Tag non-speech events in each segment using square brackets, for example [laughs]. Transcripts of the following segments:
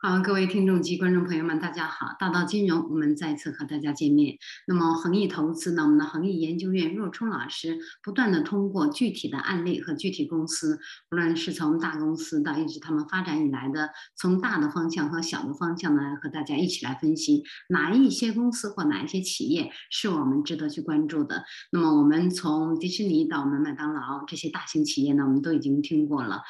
好，各位听众及观众朋友们，大家好！大道金融，我们再次和大家见面。那么，恒益投资呢？我们的恒益研究院若冲老师不断的通过具体的案例和具体公司，无论是从大公司到一直他们发展以来的，从大的方向和小的方向呢，和大家一起来分析哪一些公司或哪一些企业是我们值得去关注的。那么，我们从迪士尼到我们麦当劳这些大型企业呢，我们都已经听过了。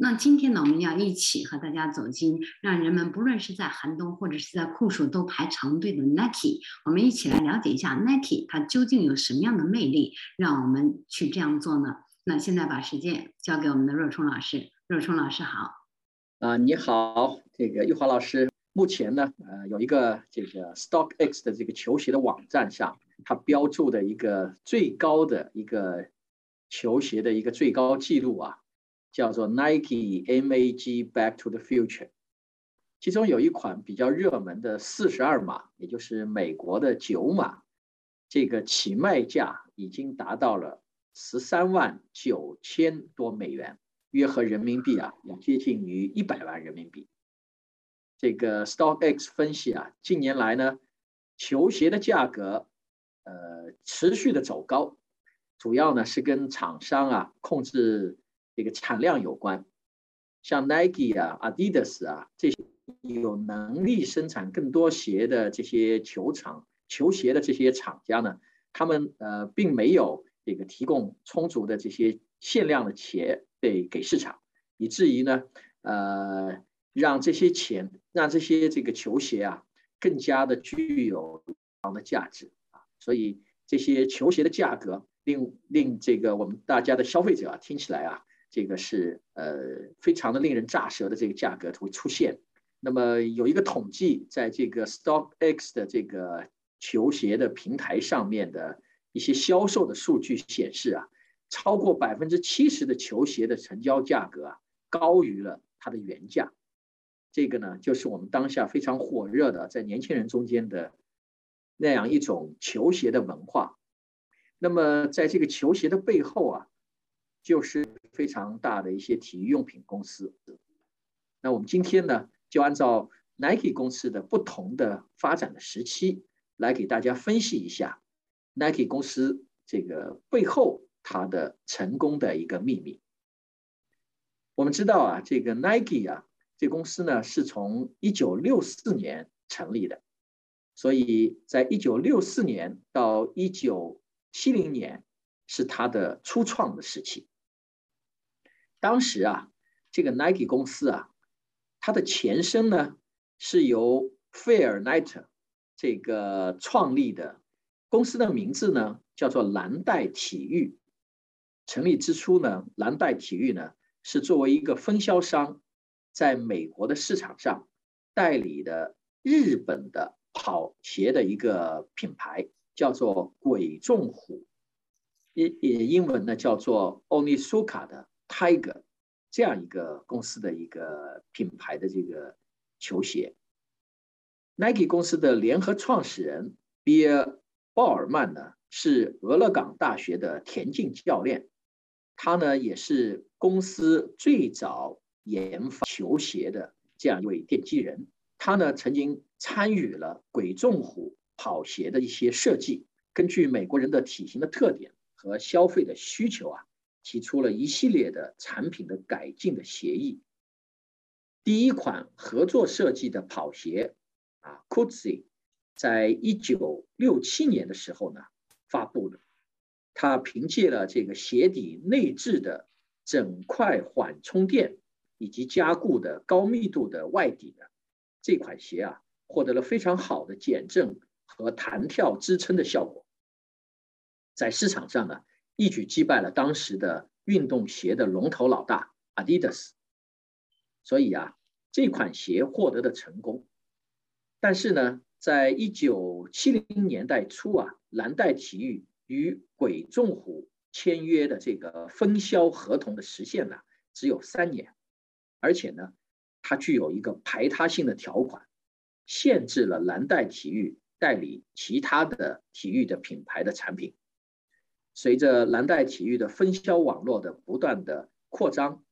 那今天呢，我们要一起和大家走进让。人们不论是在寒冬或者是在酷暑都排长队的 Nike，我们一起来了解一下 Nike 它究竟有什么样的魅力，让我们去这样做呢？那现在把时间交给我们的若冲老师。若冲老师好。啊，你好，这个玉华老师。目前呢，呃，有一个这个 StockX 的这个球鞋的网站上，它标注的一个最高的一个球鞋的一个最高记录啊，叫做 Nike MAG Back to the Future。其中有一款比较热门的四十二码，也就是美国的九码，这个起卖价已经达到了十三万九千多美元，约合人民币啊，要接近于一百万人民币。这个 StockX 分析啊，近年来呢，球鞋的价格呃持续的走高，主要呢是跟厂商啊控制这个产量有关，像 Nike 啊、Adidas 啊这些。有能力生产更多鞋的这些球厂、球鞋的这些厂家呢，他们呃并没有这个提供充足的这些限量的鞋给给市场，以至于呢呃让这些钱让这些这个球鞋啊更加的具有高的价值啊，所以这些球鞋的价格令令这个我们大家的消费者啊听起来啊这个是呃非常的令人咋舌的这个价格会出现。那么有一个统计，在这个 StockX 的这个球鞋的平台上面的一些销售的数据显示啊，超过百分之七十的球鞋的成交价格啊高于了它的原价。这个呢，就是我们当下非常火热的在年轻人中间的那样一种球鞋的文化。那么在这个球鞋的背后啊，就是非常大的一些体育用品公司。那我们今天呢？就按照 Nike 公司的不同的发展的时期来给大家分析一下 Nike 公司这个背后它的成功的一个秘密。我们知道啊，这个 Nike 啊，这公司呢是从一九六四年成立的，所以在一九六四年到一九七零年是它的初创的时期。当时啊，这个 Nike 公司啊。它的前身呢，是由费尔奈特这个创立的公司的名字呢叫做蓝带体育。成立之初呢，蓝带体育呢是作为一个分销商，在美国的市场上代理的日本的跑鞋的一个品牌，叫做鬼众虎，英英文呢叫做 Onisuka 的 Tiger。这样一个公司的一个品牌的这个球鞋，Nike 公司的联合创始人比尔·鲍尔曼呢是俄勒冈大学的田径教练，他呢也是公司最早研发球鞋的这样一位奠基人。他呢曾经参与了鬼冢虎跑鞋的一些设计，根据美国人的体型的特点和消费的需求啊。提出了一系列的产品的改进的协议。第一款合作设计的跑鞋啊 c o o z y 在一九六七年的时候呢发布的。它凭借了这个鞋底内置的整块缓冲垫以及加固的高密度的外底的这款鞋啊，获得了非常好的减震和弹跳支撑的效果，在市场上呢。一举击败了当时的运动鞋的龙头老大 Adidas，所以啊，这款鞋获得的成功。但是呢，在一九七零年代初啊，蓝带体育与鬼众虎签约的这个分销合同的实现呢，只有三年，而且呢，它具有一个排他性的条款，限制了蓝带体育代理其他的体育的品牌的产品。随着蓝带体育的分销网络的不断的扩张，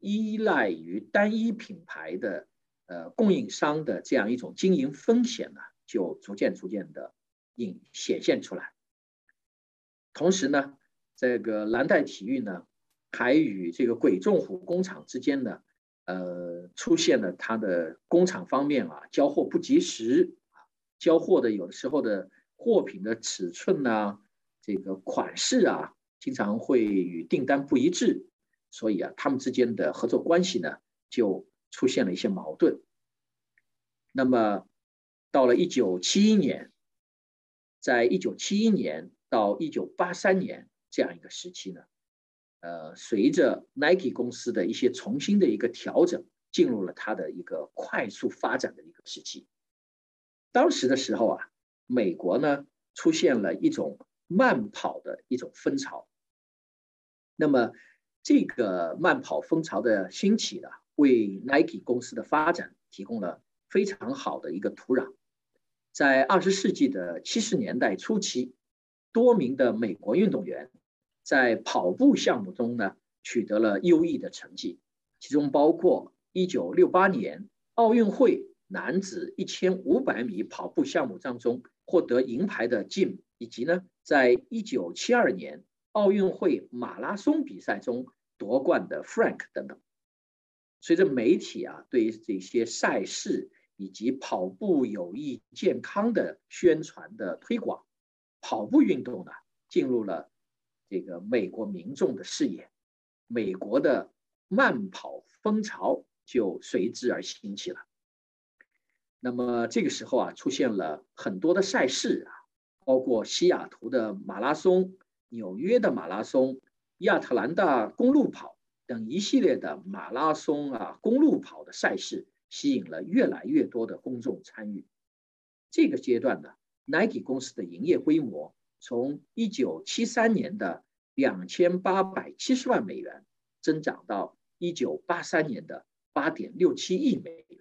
依赖于单一品牌的呃供应商的这样一种经营风险呢，就逐渐逐渐的隐显现出来。同时呢，这个蓝带体育呢，还与这个鬼冢虎工厂之间呢，呃，出现了它的工厂方面啊，交货不及时啊，交货的有的时候的货品的尺寸呐，这个款式啊，经常会与订单不一致，所以啊，他们之间的合作关系呢，就出现了一些矛盾。那么，到了一九七一年，在一九七一年。到一九八三年这样一个时期呢，呃，随着 Nike 公司的一些重新的一个调整，进入了它的一个快速发展的一个时期。当时的时候啊，美国呢出现了一种慢跑的一种风潮。那么这个慢跑风潮的兴起呢，为 Nike 公司的发展提供了非常好的一个土壤。在二十世纪的七十年代初期。多名的美国运动员在跑步项目中呢取得了优异的成绩，其中包括1968年奥运会男子1500米跑步项目当中获得银牌的 Jim，以及呢在1972年奥运会马拉松比赛中夺冠的 Frank 等等。随着媒体啊对这些赛事以及跑步有益健康的宣传的推广。跑步运动呢，进入了这个美国民众的视野，美国的慢跑风潮就随之而兴起了。那么这个时候啊，出现了很多的赛事啊，包括西雅图的马拉松、纽约的马拉松、亚特兰大公路跑等一系列的马拉松啊、公路跑的赛事，吸引了越来越多的公众参与。这个阶段呢。Nike 公司的营业规模从1973年的2870万美元增长到1983年的8.67亿美元。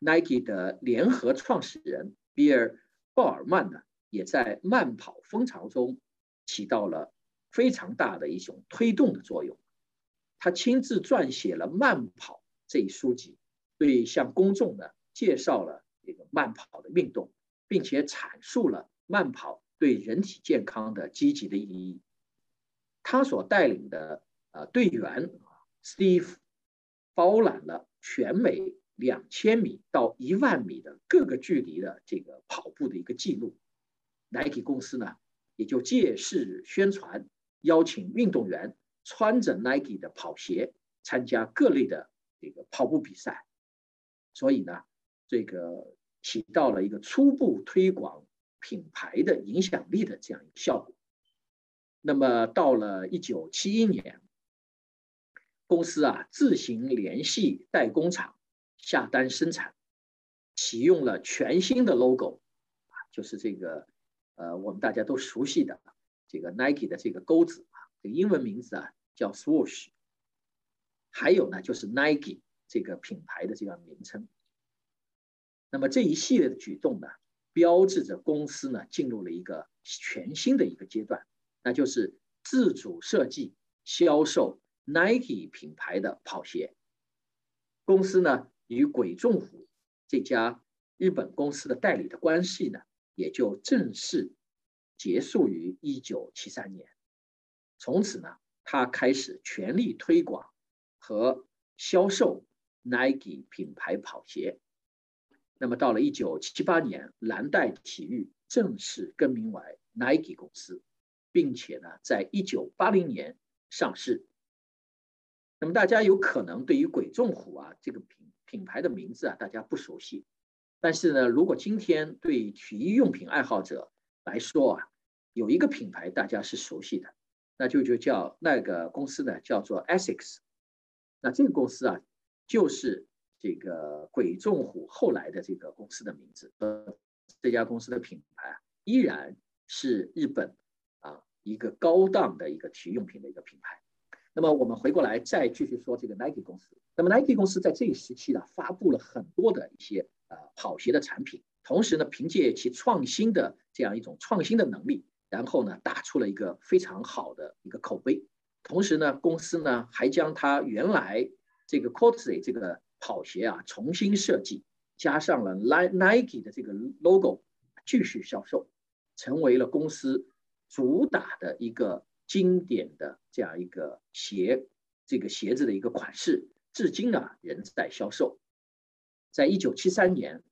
Nike 的联合创始人比尔·鲍尔曼呢，也在慢跑风潮中起到了非常大的一种推动的作用。他亲自撰写了《慢跑》这一书籍，对向公众呢介绍了这个慢跑的运动。并且阐述了慢跑对人体健康的积极的意义。他所带领的呃队员 Steve 包揽了全美两千米到一万米的各个距离的这个跑步的一个记录。Nike 公司呢也就借势宣传，邀请运动员穿着 Nike 的跑鞋参加各类的这个跑步比赛。所以呢，这个。起到了一个初步推广品牌的影响力的这样一个效果。那么到了一九七一年，公司啊自行联系代工厂下单生产，启用了全新的 logo，啊，就是这个呃我们大家都熟悉的这个 Nike 的这个钩子啊，这英文名字啊叫 Swoosh，还有呢就是 Nike 这个品牌的这样名称。那么这一系列的举动呢，标志着公司呢进入了一个全新的一个阶段，那就是自主设计、销售 Nike 品牌的跑鞋。公司呢与鬼冢虎这家日本公司的代理的关系呢，也就正式结束于一九七三年。从此呢，他开始全力推广和销售 Nike 品牌跑鞋。那么到了一九七八年，蓝带体育正式更名为 Nike 公司，并且呢，在一九八零年上市。那么大家有可能对于鬼冢虎啊这个品品牌的名字啊，大家不熟悉。但是呢，如果今天对体育用品爱好者来说啊，有一个品牌大家是熟悉的，那就就叫那个公司呢，叫做 Asics。那这个公司啊，就是。这个鬼冢虎后来的这个公司的名字，呃，这家公司的品牌啊，依然是日本啊一个高档的一个体育用品的一个品牌。那么我们回过来再继续说这个 Nike 公司。那么 Nike 公司在这一时期呢，发布了很多的一些呃跑鞋的产品，同时呢，凭借其创新的这样一种创新的能力，然后呢，打出了一个非常好的一个口碑。同时呢，公司呢还将它原来这个 c o r t e 这个跑鞋啊重新设计，加上了 Nike 的这个 logo，继续销售，成为了公司主打的一个经典的这样一个鞋，这个鞋子的一个款式，至今啊仍在销售。在一九七三年，《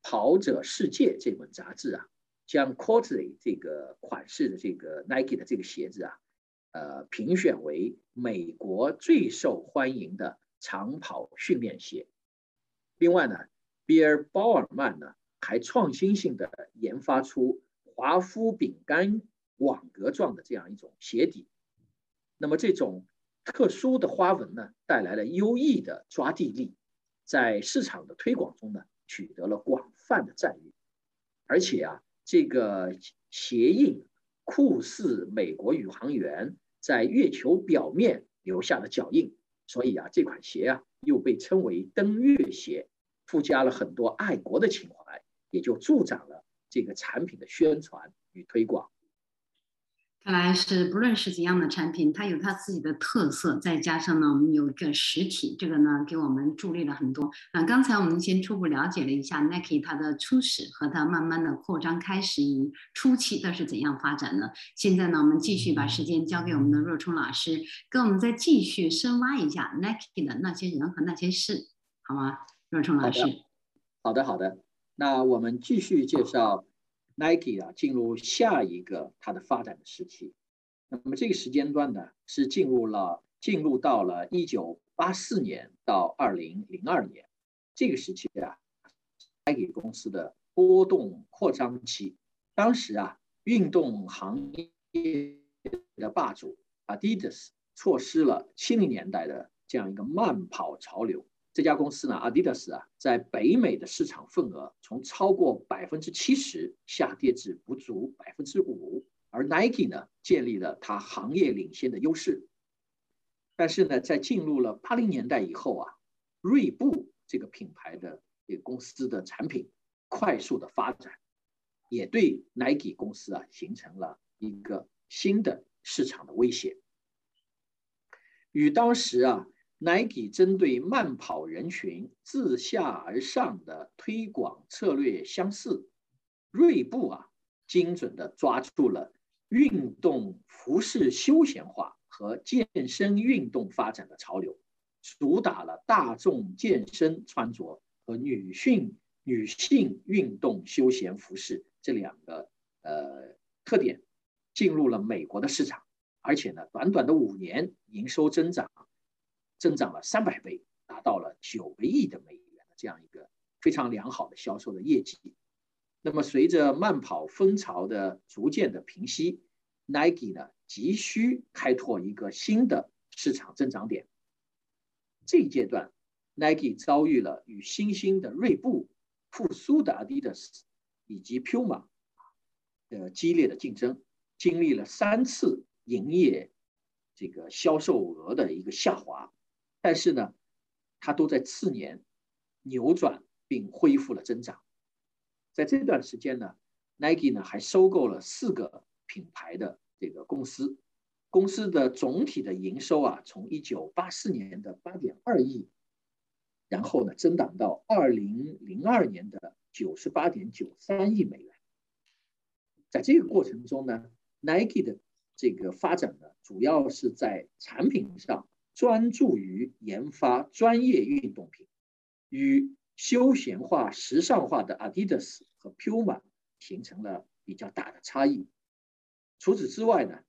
跑者世界》这本杂志啊，将 Courtly 这个款式的这个 Nike 的这个鞋子啊，呃，评选为美国最受欢迎的长跑训练鞋。另外呢，比尔·鲍尔曼呢，还创新性的研发出华夫饼干网格状的这样一种鞋底。那么这种特殊的花纹呢，带来了优异的抓地力。在市场的推广中呢，取得了广泛的赞誉，而且啊，这个鞋印酷似美国宇航员在月球表面留下的脚印，所以啊，这款鞋啊又被称为登月鞋，附加了很多爱国的情怀，也就助长了这个产品的宣传与推广。看来是不论是怎样的产品，它有它自己的特色，再加上呢，我们有一个实体，这个呢给我们助力了很多。啊，刚才我们先初步了解了一下 Nike 它的初始和它慢慢的扩张开始于初期它是怎样发展的。现在呢，我们继续把时间交给我们的若冲老师，跟我们再继续深挖一下 Nike 的那些人和那些事，好吗？若冲老师。好的，好的。那我们继续介绍。Nike 啊，进入下一个它的发展的时期。那么这个时间段呢，是进入了进入到了一九八四年到二零零二年这个时期啊，Nike 公司的波动扩张期。当时啊，运动行业的霸主 Adidas 错失了七零年代的这样一个慢跑潮流。这家公司呢，Adidas 啊，在北美的市场份额从超过百分之七十下跌至不足百分之五，而 Nike 呢，建立了它行业领先的优势。但是呢，在进入了八零年代以后啊，锐步这个品牌的这个公司的产品快速的发展，也对 Nike 公司啊形成了一个新的市场的威胁。与当时啊。Nike 针对慢跑人群自下而上的推广策略相似，锐步啊，精准地抓住了运动服饰休闲化和健身运动发展的潮流，主打了大众健身穿着和女性女性运动休闲服饰这两个呃特点，进入了美国的市场，而且呢，短短的五年营收增长。增长了三百倍，达到了九个亿的美元的这样一个非常良好的销售的业绩。那么，随着慢跑风潮的逐渐的平息，Nike 呢急需开拓一个新的市场增长点。这一阶段，Nike 遭遇了与新兴的锐步、复苏的 Adidas 以及 Puma 的激烈的竞争，经历了三次营业这个销售额的一个下滑。但是呢，它都在次年扭转并恢复了增长。在这段时间呢，Nike 呢还收购了四个品牌的这个公司，公司的总体的营收啊，从一九八四年的八点二亿，然后呢增长到二零零二年的九十八点九三亿美元。在这个过程中呢，Nike 的这个发展呢，主要是在产品上。专注于研发专业运动品，与休闲化、时尚化的 Adidas 和 Puma 形成了比较大的差异。除此之外呢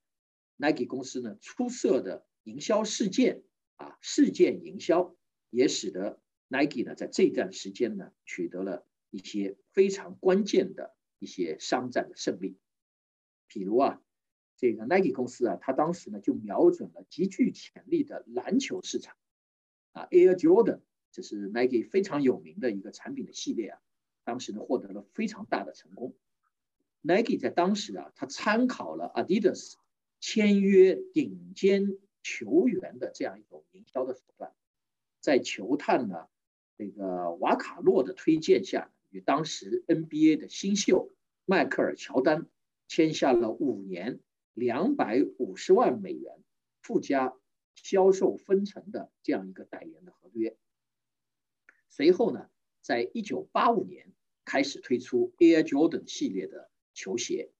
，Nike 公司呢出色的营销事件啊，事件营销也使得 Nike 呢在这段时间呢取得了一些非常关键的一些商战的胜利，比如啊。这个 Nike 公司啊，它当时呢就瞄准了极具潜力的篮球市场，啊，Air Jordan 这是 Nike 非常有名的一个产品的系列啊，当时呢获得了非常大的成功。Nike 在当时啊，它参考了 Adidas 签约顶尖球员的这样一种营销的手段，在球探呢这个瓦卡洛的推荐下，与当时 NBA 的新秀迈克尔乔丹签下了五年。两百五十万美元附加销售分成的这样一个代言的合约，随后呢，在一九八五年开始推出 Air Jordan 系列的球鞋。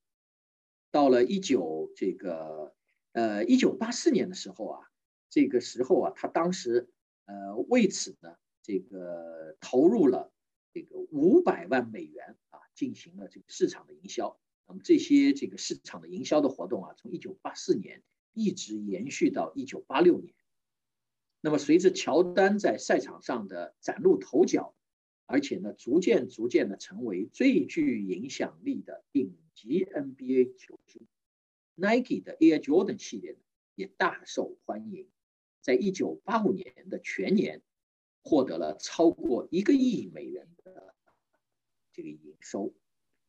到了一九这个呃一九八四年的时候啊，这个时候啊，他当时呃为此呢，这个投入了这个五百万美元啊，进行了这个市场的营销。这些这个市场的营销的活动啊，从一九八四年一直延续到一九八六年。那么随着乔丹在赛场上的崭露头角，而且呢，逐渐逐渐的成为最具影响力的顶级 NBA 球星，Nike 的 Air Jordan 系列呢也大受欢迎，在一九八五年的全年获得了超过一个亿美元的这个营收。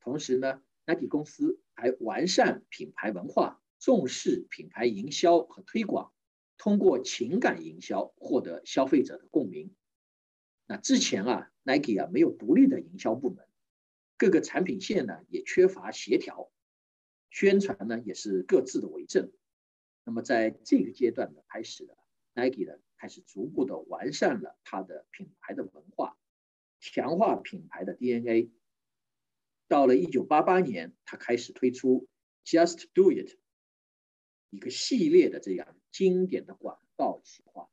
同时呢，Nike 公司还完善品牌文化，重视品牌营销和推广。通过情感营销获得消费者的共鸣。那之前啊，Nike 啊没有独立的营销部门，各个产品线呢也缺乏协调，宣传呢也是各自的为政。那么在这个阶段呢，开始的 Nike 呢开始逐步的完善了它的品牌的文化，强化品牌的 DNA。到了一九八八年，他开始推出 Just Do It。一个系列的这样经典的广告企划，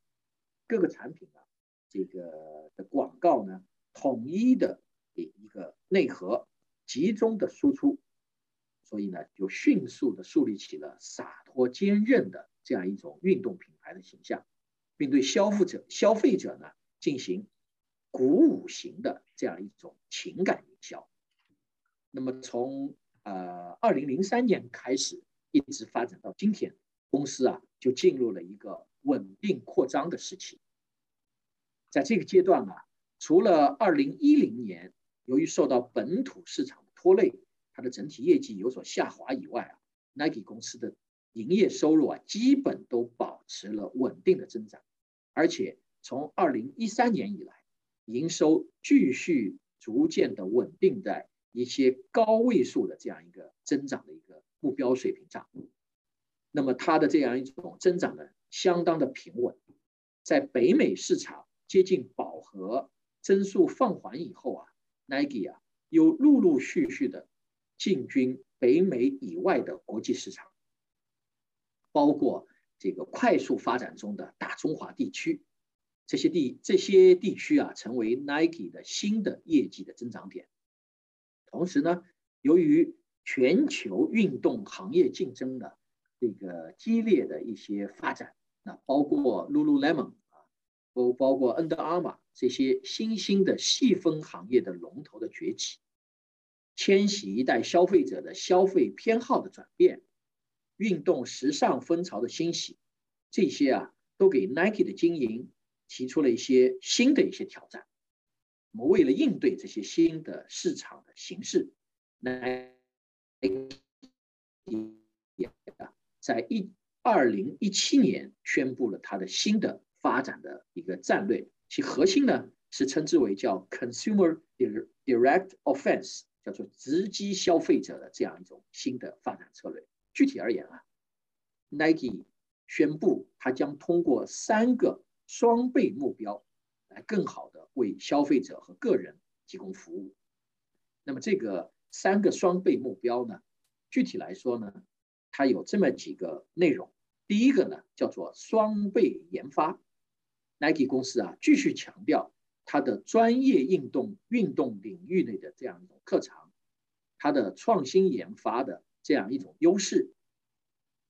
各个产品啊，这个的广告呢，统一的一一个内核，集中的输出，所以呢，就迅速的树立起了洒脱坚韧的这样一种运动品牌的形象，并对消费者消费者呢进行鼓舞型的这样一种情感营销。那么从呃二零零三年开始。一直发展到今天，公司啊就进入了一个稳定扩张的时期。在这个阶段啊，除了二零一零年由于受到本土市场的拖累，它的整体业绩有所下滑以外啊，Nike 公司的营业收入啊基本都保持了稳定的增长，而且从二零一三年以来，营收继续逐渐的稳定在一些高位数的这样一个增长的一个。目标水平上，那么它的这样一种增长呢，相当的平稳。在北美市场接近饱和、增速放缓以后啊，Nike 啊又陆陆续续的进军北美以外的国际市场，包括这个快速发展中的大中华地区，这些地这些地区啊，成为 Nike 的新的业绩的增长点。同时呢，由于全球运动行业竞争的这个激烈的一些发展，那包括 Lululemon 啊，都包括 Under Armour 这些新兴的细分行业的龙头的崛起，千禧一代消费者的消费偏好的转变，运动时尚风潮的兴起，这些啊都给 Nike 的经营提出了一些新的一些挑战。我们为了应对这些新的市场的形势，来。也在一二零一七年宣布了它的新的发展的一个战略，其核心呢是称之为叫 consumer direct offense，叫做直击消费者的这样一种新的发展策略。具体而言啊，Nike 宣布它将通过三个双倍目标来更好的为消费者和个人提供服务。那么这个。三个双倍目标呢？具体来说呢，它有这么几个内容。第一个呢，叫做双倍研发。Nike 公司啊，继续强调它的专业运动运动领域内的这样一种特长，它的创新研发的这样一种优势，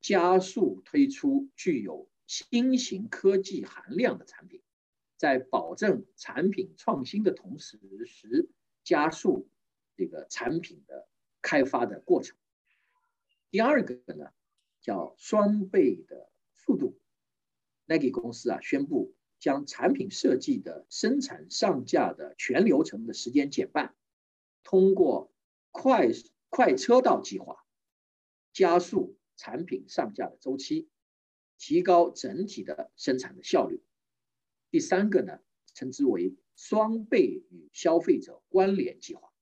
加速推出具有新型科技含量的产品，在保证产品创新的同时，时加速。这个产品的开发的过程。第二个呢，叫双倍的速度。Nike 公司啊宣布将产品设计的生产上架的全流程的时间减半，通过快快车道计划加速产品上架的周期，提高整体的生产的效率。第三个呢，称之为双倍与消费者关联计划。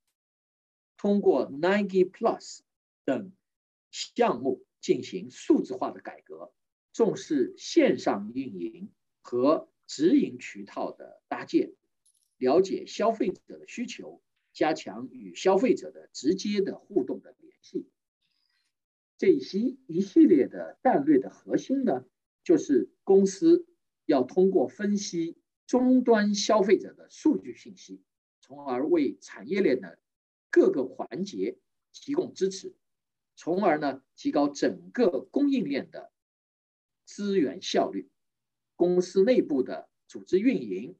通过 Nike Plus 等项目进行数字化的改革，重视线上运营和直营渠道的搭建，了解消费者的需求，加强与消费者的直接的互动的联系。这一系一系列的战略的核心呢，就是公司要通过分析终端消费者的数据信息，从而为产业链的各个环节提供支持，从而呢提高整个供应链的资源效率，公司内部的组织运营。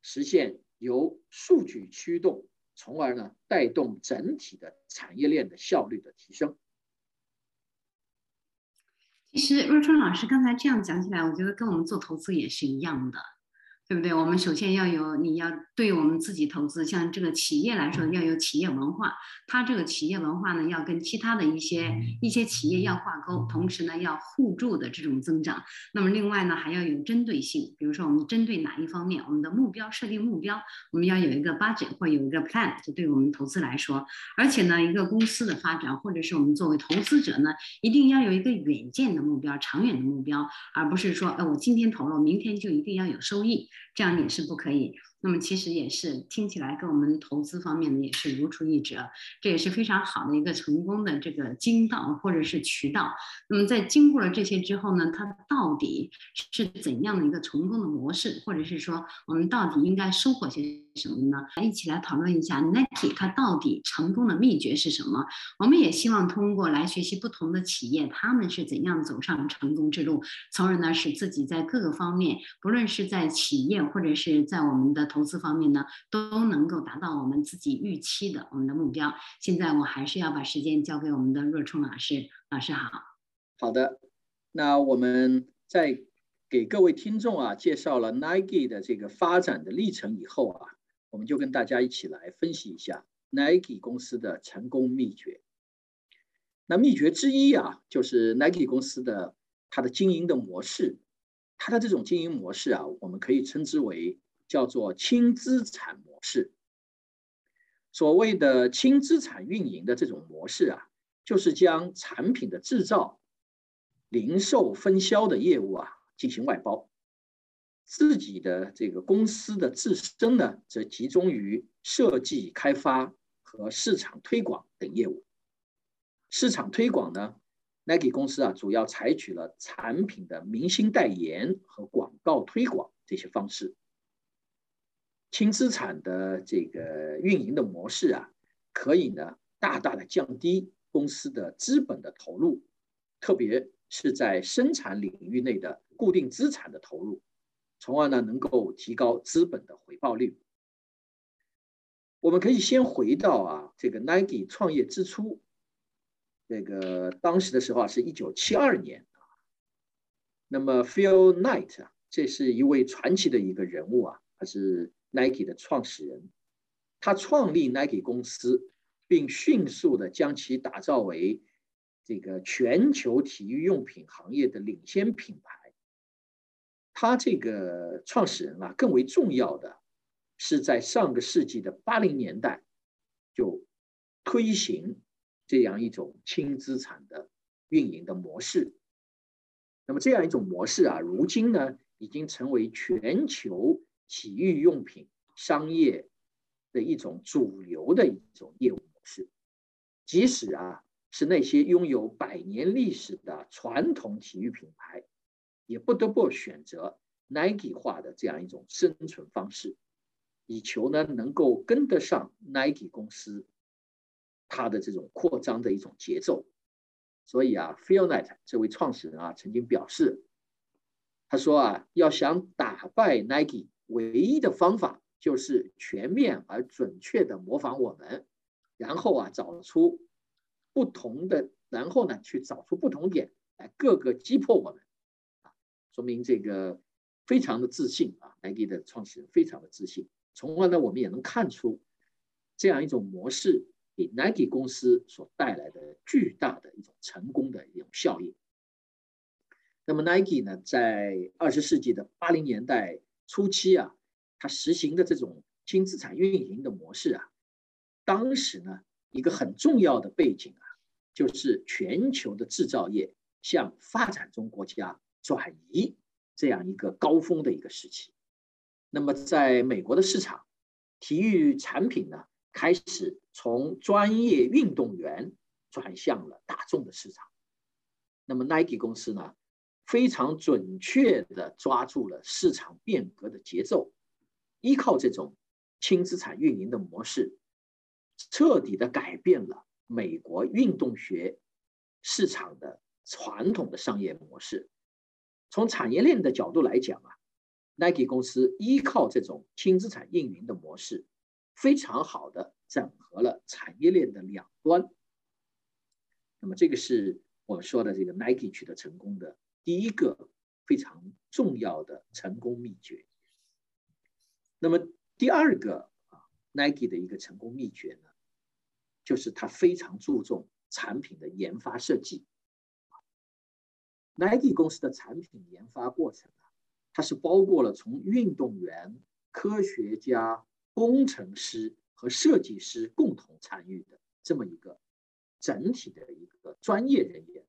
实现由数据驱动，从而呢带动整体的产业链的效率的提升。其实若春老师刚才这样讲起来，我觉得跟我们做投资也是一样的。对不对？我们首先要有，你要对我们自己投资，像这个企业来说，要有企业文化。它这个企业文化呢，要跟其他的一些一些企业要挂钩，同时呢，要互助的这种增长。那么另外呢，还要有针对性，比如说我们针对哪一方面，我们的目标设定目标，我们要有一个 budget 或有一个 plan，就对我们投资来说。而且呢，一个公司的发展，或者是我们作为投资者呢，一定要有一个远见的目标，长远的目标，而不是说，哎，我今天投了，明天就一定要有收益。这样也是不可以。那么其实也是听起来跟我们投资方面呢也是如出一辙，这也是非常好的一个成功的这个经道或者是渠道。那么在经过了这些之后呢，它到底是怎样的一个成功的模式，或者是说我们到底应该收获些什么呢？来一起来讨论一下 Nike 它到底成功的秘诀是什么？我们也希望通过来学习不同的企业，他们是怎样走上成功之路，从而呢使自己在各个方面，不论是在企业或者是在我们的投资方面呢，都能够达到我们自己预期的我们的目标。现在我还是要把时间交给我们的若冲老师，老师好。好的，那我们在给各位听众啊介绍了 Nike 的这个发展的历程以后啊，我们就跟大家一起来分析一下 Nike 公司的成功秘诀。那秘诀之一啊，就是 Nike 公司的它的经营的模式，它的这种经营模式啊，我们可以称之为。叫做轻资产模式。所谓的轻资产运营的这种模式啊，就是将产品的制造、零售、分销的业务啊进行外包，自己的这个公司的自身呢，则集中于设计、开发和市场推广等业务。市场推广呢，Nike 公司啊，主要采取了产品的明星代言和广告推广这些方式。轻资产的这个运营的模式啊，可以呢大大的降低公司的资本的投入，特别是在生产领域内的固定资产的投入，从而呢能够提高资本的回报率。我们可以先回到啊这个 Nike 创业之初，这个当时的时候啊是一九七二年，那么 Phil Knight 啊，这是一位传奇的一个人物啊，他是。Nike 的创始人，他创立 Nike 公司，并迅速的将其打造为这个全球体育用品行业的领先品牌。他这个创始人啊，更为重要的是在上个世纪的八零年代就推行这样一种轻资产的运营的模式。那么这样一种模式啊，如今呢，已经成为全球。体育用品商业的一种主流的一种业务模式，即使啊是那些拥有百年历史的传统体育品牌，也不得不选择 Nike 化的这样一种生存方式，以求呢能够跟得上 Nike 公司它的这种扩张的一种节奏。所以啊，Phil Knight 这位创始人啊曾经表示，他说啊，要想打败 Nike。唯一的方法就是全面而准确的模仿我们，然后啊找出不同的，然后呢去找出不同点来各个击破我们，啊，说明这个非常的自信啊，Nike 的创始人非常的自信。从而呢我们也能看出这样一种模式给 Nike 公司所带来的巨大的一种成功的一种效应。那么 Nike 呢在二十世纪的八零年代。初期啊，它实行的这种轻资产运营的模式啊，当时呢一个很重要的背景啊，就是全球的制造业向发展中国家转移这样一个高峰的一个时期。那么在美国的市场，体育产品呢开始从专业运动员转向了大众的市场。那么 Nike 公司呢，非常准确地抓住了市场变革的节奏，依靠这种轻资产运营的模式，彻底地改变了美国运动学市场的传统的商业模式。从产业链的角度来讲啊，Nike 公司依靠这种轻资产运营的模式，非常好的整合了产业链的两端。那么这个是。我们说的这个 Nike 取得成功的第一个非常重要的成功秘诀。那么第二个啊，Nike 的一个成功秘诀呢，就是它非常注重产品的研发设计。Nike 公司的产品研发过程啊，它是包括了从运动员、科学家、工程师和设计师共同参与的这么一个。整体的一个专业人员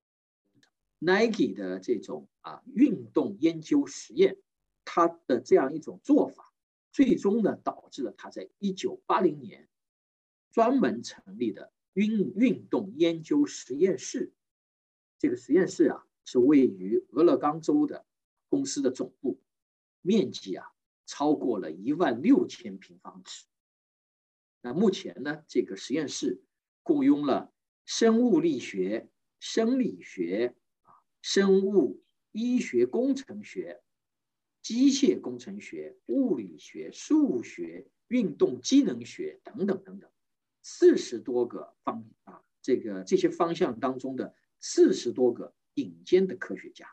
，Nike 的这种啊运动研究实验，它的这样一种做法，最终呢导致了他在一九八零年专门成立的运运动研究实验室。这个实验室啊是位于俄勒冈州的公司的总部，面积啊超过了一万六千平方尺。那目前呢，这个实验室雇佣了。生物力学、生理学，生物医学、工程学、机械工程学、物理学、数学、运动机能学等等等等，四十多个方啊，这个这些方向当中的四十多个顶尖的科学家，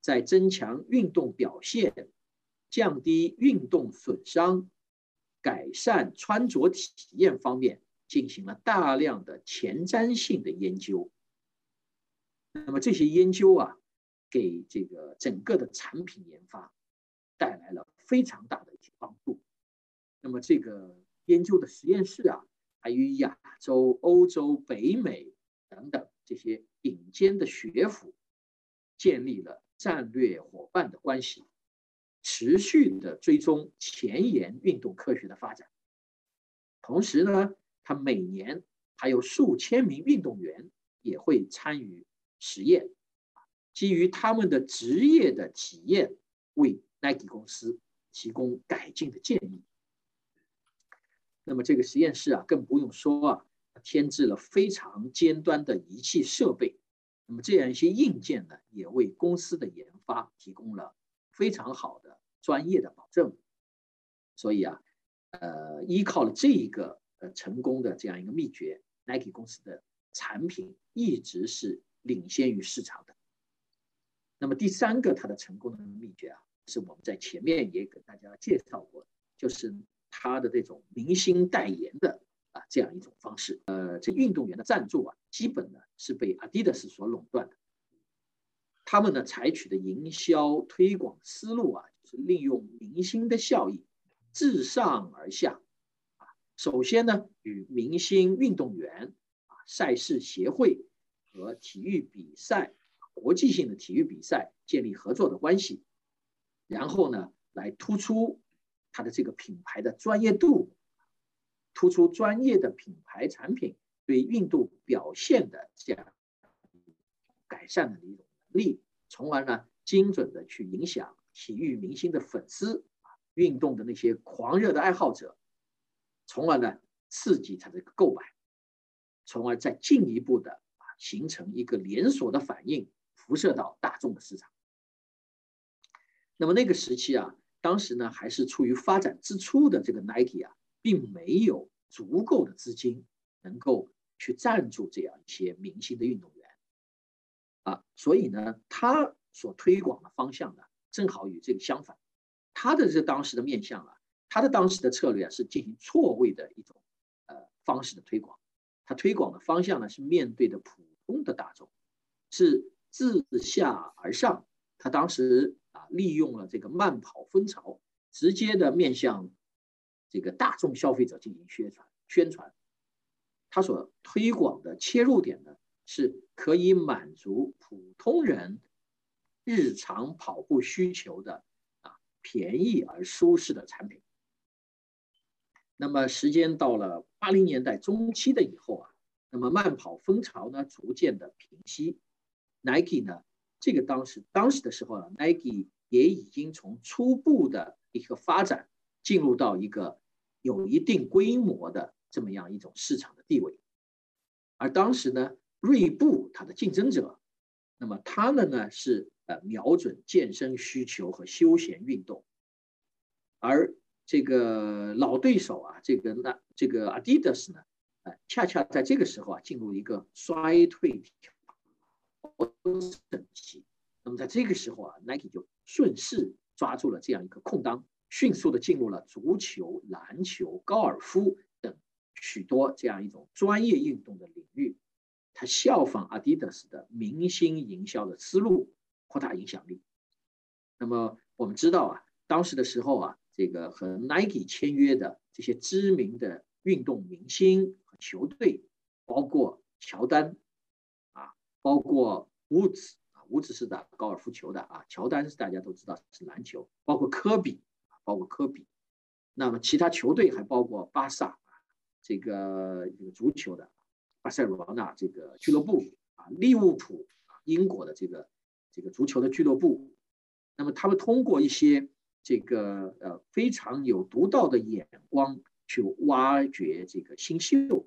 在增强运动表现、降低运动损伤、改善穿着体验方面。进行了大量的前瞻性的研究，那么这些研究啊，给这个整个的产品研发带来了非常大的一些帮助。那么这个研究的实验室啊，还与亚洲、欧洲、北美等等这些顶尖的学府建立了战略伙伴的关系，持续的追踪前沿运动科学的发展，同时呢。他每年还有数千名运动员也会参与实验，基于他们的职业的体验，为 Nike 公司提供改进的建议。那么这个实验室啊，更不用说啊，添置了非常尖端的仪器设备。那么这样一些硬件呢，也为公司的研发提供了非常好的专业的保证。所以啊，呃，依靠了这一个呃。成功的这样一个秘诀，Nike 公司的产品一直是领先于市场的。那么第三个它的成功的秘诀啊，是我们在前面也给大家介绍过，就是它的这种明星代言的啊这样一种方式。呃，这运动员的赞助啊，基本呢是被 Adidas 所垄断的。他们呢采取的营销推广思路啊，就是利用明星的效益，自上而下。首先呢，与明星运动员、啊赛事协会和体育比赛、国际性的体育比赛建立合作的关系，然后呢，来突出它的这个品牌的专业度，突出专业的品牌产品对运动表现的这样改善的一种能力，从而呢，精准的去影响体育明星的粉丝，运动的那些狂热的爱好者。从而呢，刺激他的购买，从而再进一步的形成一个连锁的反应，辐射到大众的市场。那么那个时期啊，当时呢还是处于发展之初的这个 Nike 啊，并没有足够的资金能够去赞助这样一些明星的运动员啊，所以呢，他所推广的方向呢，正好与这个相反，他的这当时的面向啊。他的当时的策略啊是进行错位的一种呃方式的推广，他推广的方向呢是面对的普通的大众，是自下而上。他当时啊利用了这个慢跑风潮，直接的面向这个大众消费者进行宣传宣传。他所推广的切入点呢是可以满足普通人日常跑步需求的啊便宜而舒适的产品。那么时间到了八零年代中期的以后啊，那么慢跑风潮呢逐渐的平息，Nike 呢这个当时当时的时候呢，Nike 也已经从初步的一个发展进入到一个有一定规模的这么样一种市场的地位，而当时呢，锐步它的竞争者，那么他们呢是呃瞄准健身需求和休闲运动，而这个老对手啊，这个那这个 Adidas 呢，呃，恰恰在这个时候啊进入一个衰退期。那么在这个时候啊，Nike 就顺势抓住了这样一个空当，迅速的进入了足球、篮球、高尔夫等许多这样一种专业运动的领域。他效仿 Adidas 的明星营销的思路，扩大影响力。那么我们知道啊，当时的时候啊，这个和 Nike 签约的这些知名的运动明星和球队，包括乔丹啊，包括 Woods。woods 是打高尔夫球的啊，乔丹是大家都知道是篮球，包括科比，包括科比。那么其他球队还包括巴萨这个这个足球的巴塞罗那这个俱乐部啊，利物浦啊，英国的这个这个足球的俱乐部。那么他们通过一些这个呃非常有独到的眼光去挖掘这个新秀。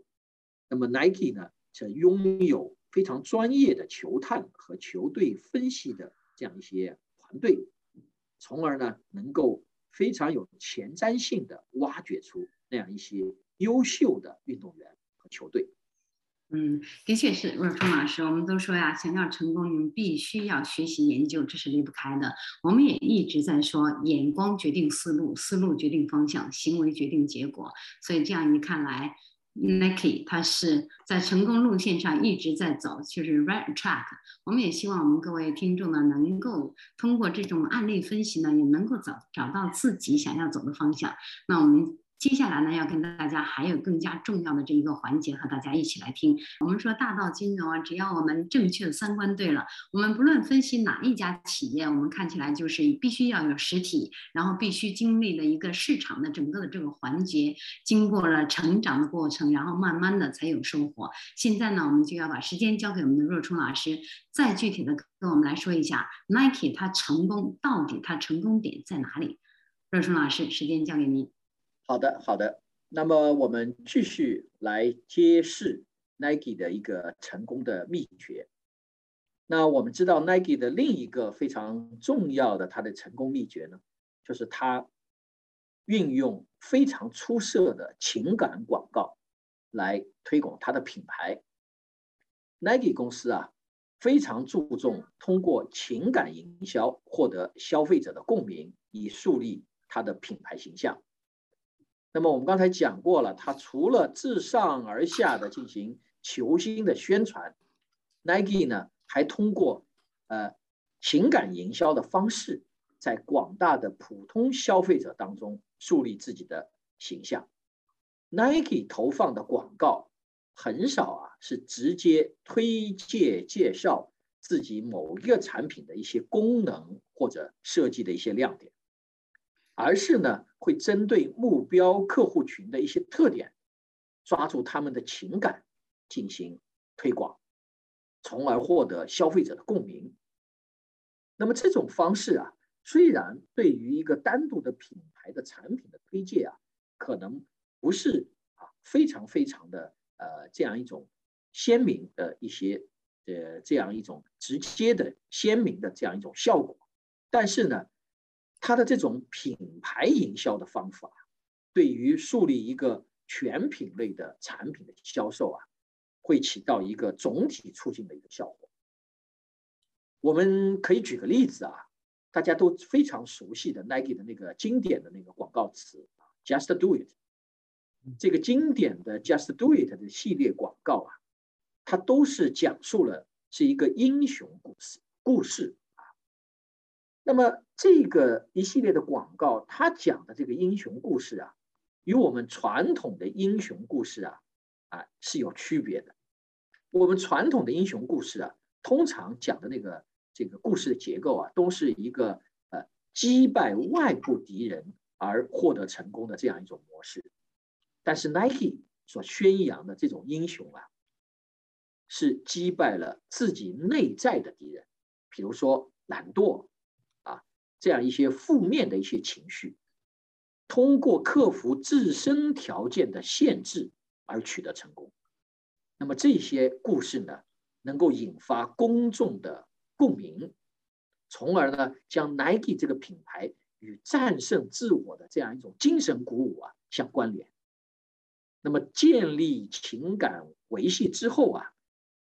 那么 Nike 呢，则拥有。非常专业的球探和球队分析的这样一些团队，从而呢能够非常有前瞻性的挖掘出那样一些优秀的运动员和球队。嗯，的确是若冲老师，我们都说呀，想要成功，你们必须要学习研究，这是离不开的。我们也一直在说，眼光决定思路，思路决定方向，行为决定结果。所以这样一看来。Nike，它是在成功路线上一直在走，就是 right track。我们也希望我们各位听众呢，能够通过这种案例分析呢，也能够找找到自己想要走的方向。那我们。接下来呢，要跟大家还有更加重要的这一个环节，和大家一起来听。我们说大道金融啊，只要我们正确的三观对了，我们不论分析哪一家企业，我们看起来就是必须要有实体，然后必须经历了一个市场的整个的这个环节，经过了成长的过程，然后慢慢的才有收获。现在呢，我们就要把时间交给我们的若冲老师，再具体的跟我们来说一下 Nike 它成功到底它成功点在哪里？若冲老师，时间交给您。好的，好的。那么我们继续来揭示 Nike 的一个成功的秘诀。那我们知道 Nike 的另一个非常重要的它的成功秘诀呢，就是它运用非常出色的情感广告来推广它的品牌。Nike 公司啊，非常注重通过情感营销获得消费者的共鸣，以树立它的品牌形象。那么我们刚才讲过了，它除了自上而下的进行球星的宣传，Nike 呢还通过呃情感营销的方式，在广大的普通消费者当中树立自己的形象。Nike 投放的广告很少啊是直接推介介绍自己某一个产品的一些功能或者设计的一些亮点。而是呢，会针对目标客户群的一些特点，抓住他们的情感进行推广，从而获得消费者的共鸣。那么这种方式啊，虽然对于一个单独的品牌的产品的推介啊，可能不是啊非常非常的呃这样一种鲜明的一些呃这样一种直接的鲜明的这样一种效果，但是呢。它的这种品牌营销的方法，对于树立一个全品类的产品的销售啊，会起到一个总体促进的一个效果。我们可以举个例子啊，大家都非常熟悉的 Nike 的那个经典的那个广告词 “Just Do It”，这个经典的 “Just Do It” 的系列广告啊，它都是讲述了是一个英雄故事故事。那么这个一系列的广告，它讲的这个英雄故事啊，与我们传统的英雄故事啊，啊是有区别的。我们传统的英雄故事啊，通常讲的那个这个故事的结构啊，都是一个呃击败外部敌人而获得成功的这样一种模式。但是 Nike 所宣扬的这种英雄啊，是击败了自己内在的敌人，比如说懒惰这样一些负面的一些情绪，通过克服自身条件的限制而取得成功。那么这些故事呢，能够引发公众的共鸣，从而呢将 Nike 这个品牌与战胜自我的这样一种精神鼓舞啊相关联。那么建立情感维系之后啊，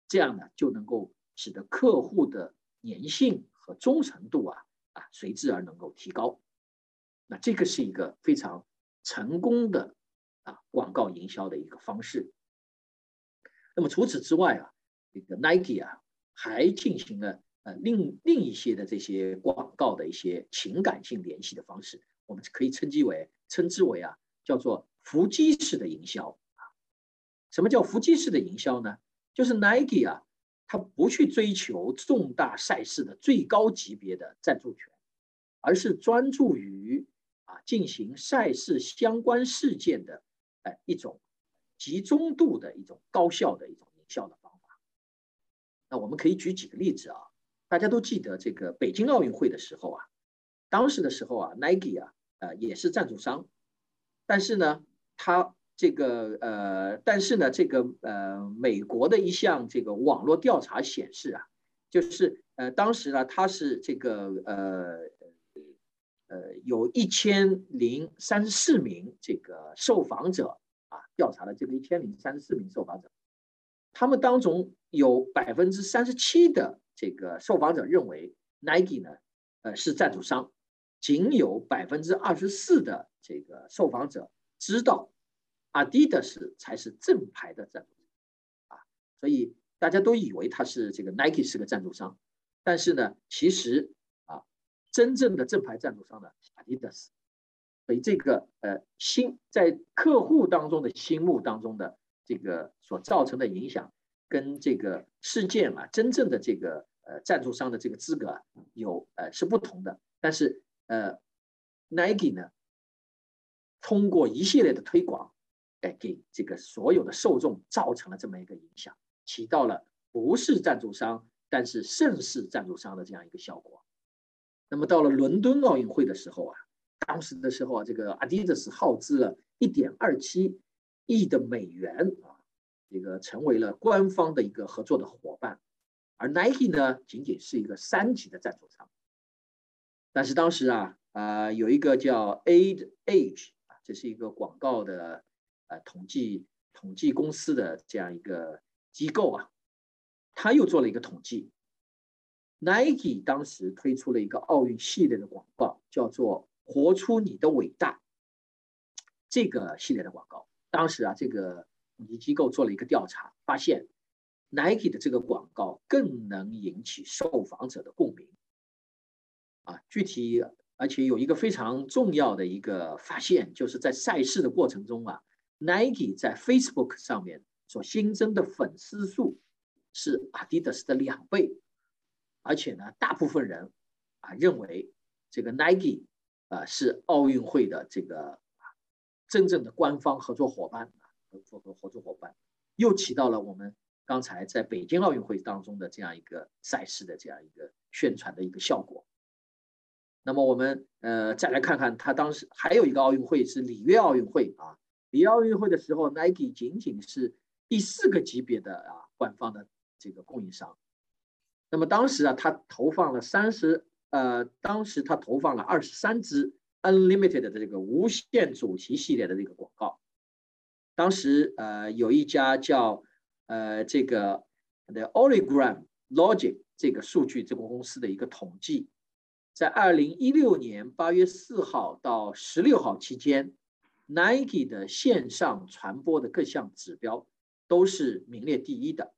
这样呢就能够使得客户的粘性和忠诚度啊啊随之而能够提高。那这个是一个非常成功的啊广告营销的一个方式。那么除此之外啊，这个 Nike 啊还进行了呃另另一些的这些广告的一些情感性联系的方式，我们可以称之为称之为啊叫做伏击式的营销啊。什么叫伏击式的营销呢？就是 Nike 啊，他不去追求重大赛事的最高级别的赞助权，而是专注于啊进行赛事相关事件的哎一种。集中度的一种高效的一种营销的方法。那我们可以举几个例子啊，大家都记得这个北京奥运会的时候啊，当时的时候啊，Nike 啊，呃，也是赞助商，但是呢，他这个呃，但是呢，这个呃，美国的一项这个网络调查显示啊，就是呃，当时呢，它是这个呃呃，有一千零三十四名这个受访者啊。调查了这个一千零三十四名受访者，他们当中有百分之三十七的这个受访者认为 Nike 呢，呃是赞助商，仅有百分之二十四的这个受访者知道 Adidas 才是正牌的赞助商，啊，所以大家都以为他是这个 Nike 是个赞助商，但是呢，其实啊，真正的正牌赞助商呢，Adidas。所以这个呃心在客户当中的心目当中的这个所造成的影响，跟这个事件啊真正的这个呃赞助商的这个资格有呃是不同的。但是呃，Nike 呢，通过一系列的推广，哎，给这个所有的受众造成了这么一个影响，起到了不是赞助商但是胜似赞助商的这样一个效果。那么到了伦敦奥运会的时候啊。当时的时候啊，这个 Adidas 耗资了1.27亿的美元啊，这个成为了官方的一个合作的伙伴，而 Nike 呢，仅仅是一个三级的赞助商。但是当时啊，啊有一个叫 Ad Age 啊，这是一个广告的呃统计统计公司的这样一个机构啊，他又做了一个统计，Nike 当时推出了一个奥运系列的广告，叫做。活出你的伟大，这个系列的广告，当时啊，这个统计机构做了一个调查，发现 Nike 的这个广告更能引起受访者的共鸣。啊，具体而且有一个非常重要的一个发现，就是在赛事的过程中啊，Nike 在 Facebook 上面所新增的粉丝数是 Adidas 的两倍，而且呢，大部分人啊认为这个 Nike。啊，是奥运会的这个真正的官方合作伙伴啊，合作合作伙伴，又起到了我们刚才在北京奥运会当中的这样一个赛事的这样一个宣传的一个效果。那么我们呃再来看看，他当时还有一个奥运会是里约奥运会啊，里约奥运会的时候，Nike 仅仅是第四个级别的啊官方的这个供应商。那么当时啊，他投放了三十。呃，当时他投放了二十三支 Unlimited 的这个无限主题系列的这个广告。当时呃，有一家叫呃这个 The Origram Logic 这个数据这个公司的一个统计，在二零一六年八月四号到十六号期间，Nike 的线上传播的各项指标都是名列第一的，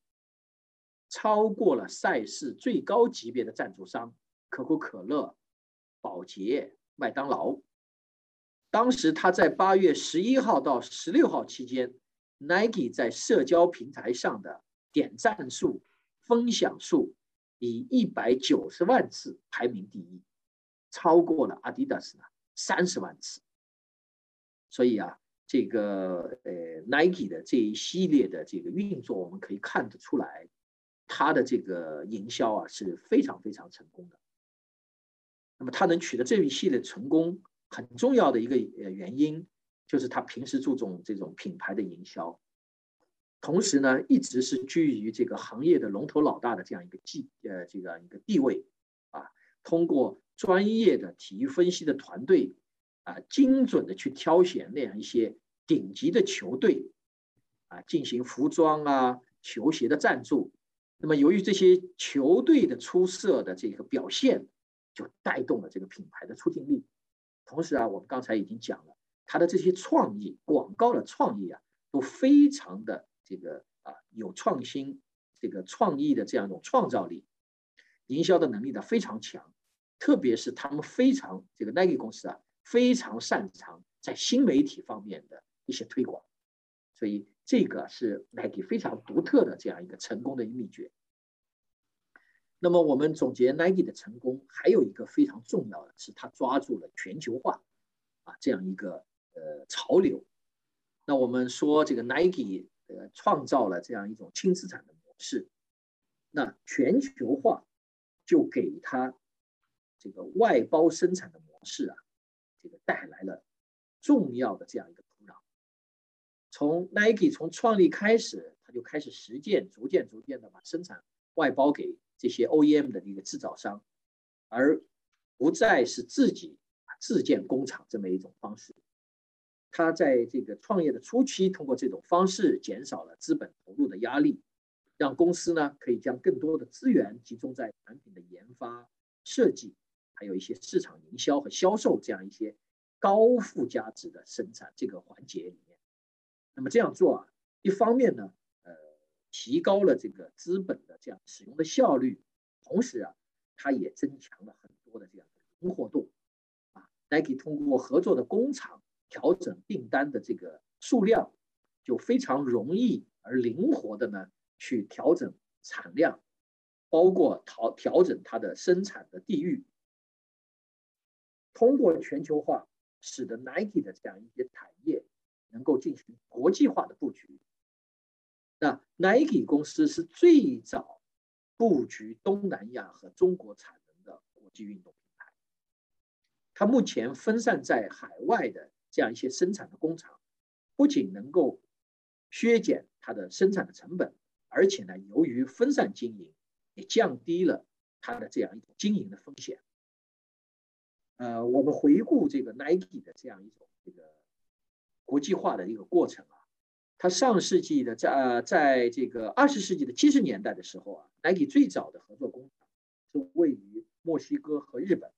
超过了赛事最高级别的赞助商。可口可乐、宝洁、麦当劳，当时他在八月十一号到十六号期间，Nike 在社交平台上的点赞数、分享数以一百九十万次排名第一，超过了 Adidas 呢三十万次。所以啊，这个呃 Nike 的这一系列的这个运作，我们可以看得出来，它的这个营销啊是非常非常成功的。那么它能取得这一系列成功，很重要的一个呃原因，就是它平时注重这种品牌的营销，同时呢，一直是居于这个行业的龙头老大的这样一个地呃这个一个地位啊，通过专业的体育分析的团队。啊，精准的去挑选那样一些顶级的球队，啊，进行服装啊、球鞋的赞助。那么，由于这些球队的出色的这个表现，就带动了这个品牌的出镜率。同时啊，我们刚才已经讲了，它的这些创意、广告的创意啊，都非常的这个啊有创新，这个创意的这样一种创造力，营销的能力呢非常强。特别是他们非常这个 Nike 公司啊。非常擅长在新媒体方面的一些推广，所以这个是 Nike 非常独特的这样一个成功的秘诀。那么我们总结 Nike 的成功，还有一个非常重要的是，它抓住了全球化啊这样一个呃潮流。那我们说这个 Nike 呃创造了这样一种轻资产的模式，那全球化就给它这个外包生产的模式啊。个带来了重要的这样一个土壤。从 Nike 从创立开始，他就开始实践，逐渐逐渐的把生产外包给这些 OEM 的一个制造商，而不再是自己自建工厂这么一种方式。他在这个创业的初期，通过这种方式减少了资本投入的压力，让公司呢可以将更多的资源集中在产品的研发、设计。还有一些市场营销和销售这样一些高附加值的生产这个环节里面，那么这样做啊，一方面呢，呃，提高了这个资本的这样使用的效率，同时啊，它也增强了很多的这样的灵活度啊。Nike 通过合作的工厂调整订单的这个数量，就非常容易而灵活的呢去调整产量，包括调调整它的生产的地域。通过全球化，使得 Nike 的这样一些产业能够进行国际化的布局。那 Nike 公司是最早布局东南亚和中国产能的国际运动品牌。它目前分散在海外的这样一些生产的工厂，不仅能够削减它的生产的成本，而且呢，由于分散经营，也降低了它的这样一种经营的风险。呃，我们回顾这个 Nike 的这样一种这个国际化的一个过程啊，它上世纪的在呃，在这个二十世纪的七十年代的时候啊，Nike 最早的合作工厂是位于墨西哥和日本。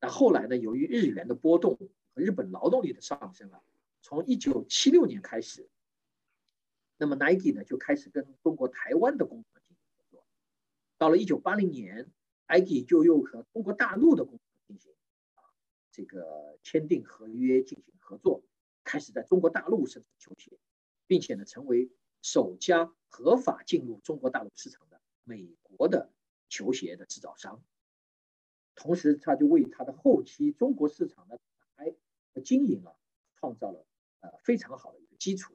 那后来呢，由于日元的波动和日本劳动力的上升啊，从一九七六年开始，那么 Nike 呢就开始跟中国台湾的工厂进行合作。到了一九八零年，Nike 就又和中国大陆的工厂进行。这个签订合约进行合作，开始在中国大陆生产球鞋，并且呢，成为首家合法进入中国大陆市场的美国的球鞋的制造商。同时，他就为他的后期中国市场的打开和经营啊，创造了呃非常好的一个基础。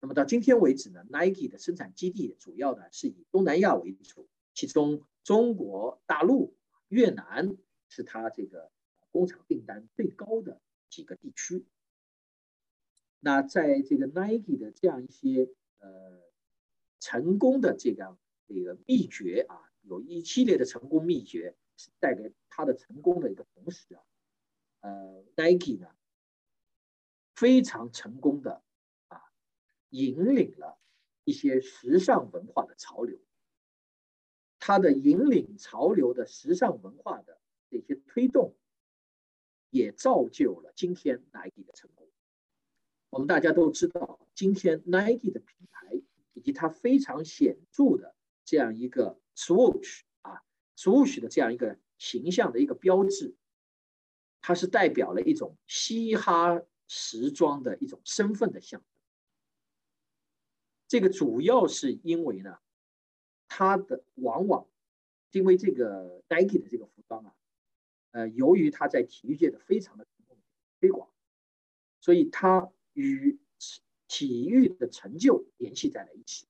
那么到今天为止呢，Nike 的生产基地主要呢是以东南亚为主，其中中国大陆、越南是他这个。工厂订单最高的几个地区，那在这个 Nike 的这样一些呃成功的这样这个秘诀啊，有一系列的成功秘诀是带给他的成功的一个同时啊，呃，Nike 呢非常成功的啊引领了一些时尚文化的潮流，它的引领潮流的时尚文化的这些推动。也造就了今天 Nike 的成功。我们大家都知道，今天 Nike 的品牌以及它非常显著的这样一个 Swoosh 啊，Swoosh 的这样一个形象的一个标志，它是代表了一种嘻哈时装的一种身份的象征。这个主要是因为呢，它的往往因为这个 Nike 的这个服装啊。呃，由于他在体育界的非常的推广，所以他与体育的成就联系在了一起。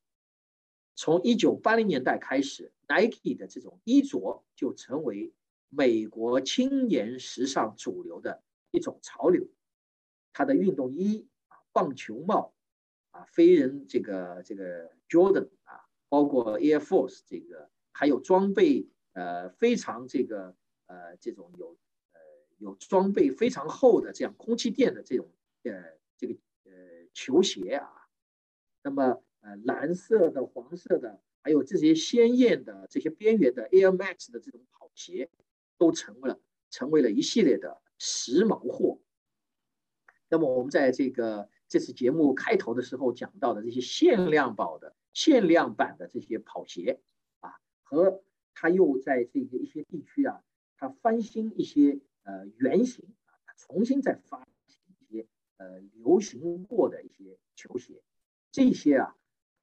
从一九八零年代开始，Nike 的这种衣着就成为美国青年时尚主流的一种潮流。它的运动衣啊，棒球帽啊，飞人这个这个 Jordan 啊，包括 Air Force 这个，还有装备呃非常这个呃这种有呃有装备非常厚的这样空气垫的这种呃这个呃球鞋啊，那么呃蓝色的、黄色的，还有这些鲜艳的这些边缘的 Air Max 的这种跑鞋，都成为了成为了一系列的时髦货。那么我们在这个这次节目开头的时候讲到的这些限量版的、限量版的这些跑鞋啊，和他又在这个一些地区啊，他翻新一些呃原型啊，重新再发行一些呃流行过的一些球鞋，这些啊，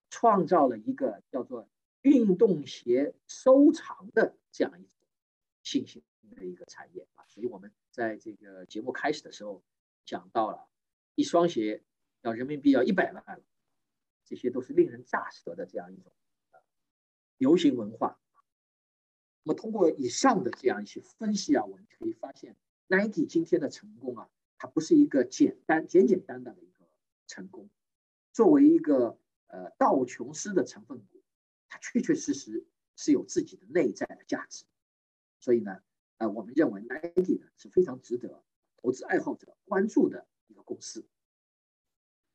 创造了一个叫做运动鞋收藏的这样一种新兴的一个产业啊，所以我们在这个节目开始的时候。讲到了一双鞋要人民币要一百万，这些都是令人咋舌的这样一种流行文化。那么通过以上的这样一些分析啊，我们可以发现，Nike 今天的成功啊，它不是一个简单简简单单的一个成功。作为一个呃道琼斯的成分股，它确确实实是有自己的内在的价值。所以呢，呃，我们认为 Nike 呢是非常值得。投资爱好者关注的一个公司。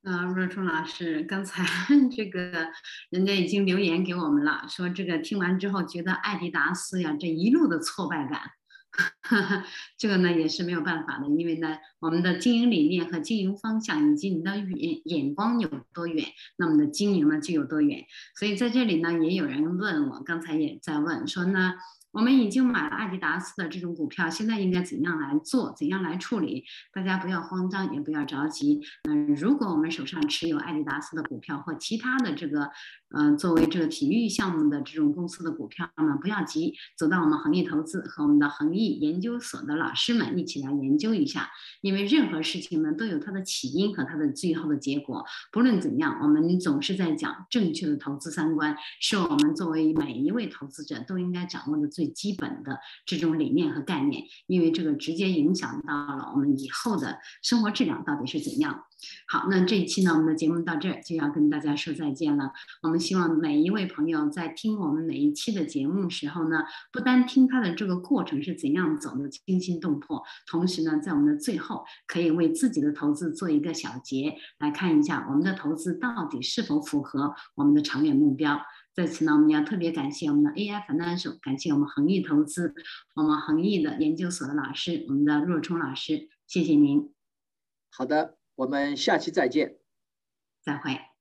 那若冲老师，刚才 [laughs] 这个人家已经留言给我们了，说这个听完之后觉得艾迪达斯呀这一路的挫败感，[laughs] 这个呢也是没有办法的，因为呢我们的经营理念和经营方向以及你的眼眼光有多远，那么的经营呢就有多远。所以在这里呢也有人问我，刚才也在问说呢。我们已经买了阿迪达斯的这种股票，现在应该怎样来做？怎样来处理？大家不要慌张，也不要着急。嗯，如果我们手上持有阿迪达斯的股票或其他的这个，嗯，作为这个体育项目的这种公司的股票呢，不要急，走到我们恒益投资和我们的恒益研究所的老师们一起来研究一下。因为任何事情呢，都有它的起因和它的最后的结果。不论怎样，我们总是在讲正确的投资三观，是我们作为每一位投资者都应该掌握的最。基本的这种理念和概念，因为这个直接影响到了我们以后的生活质量到底是怎样。好，那这一期呢，我们的节目到这儿就要跟大家说再见了。我们希望每一位朋友在听我们每一期的节目时候呢，不单听它的这个过程是怎样走的惊心动魄，同时呢，在我们的最后可以为自己的投资做一个小结，来看一下我们的投资到底是否符合我们的长远目标。在此呢，我们要特别感谢我们的 AI Financial，感谢我们恒毅投资，我们恒毅的研究所的老师，我们的若冲老师，谢谢您。好的，我们下期再见。再会。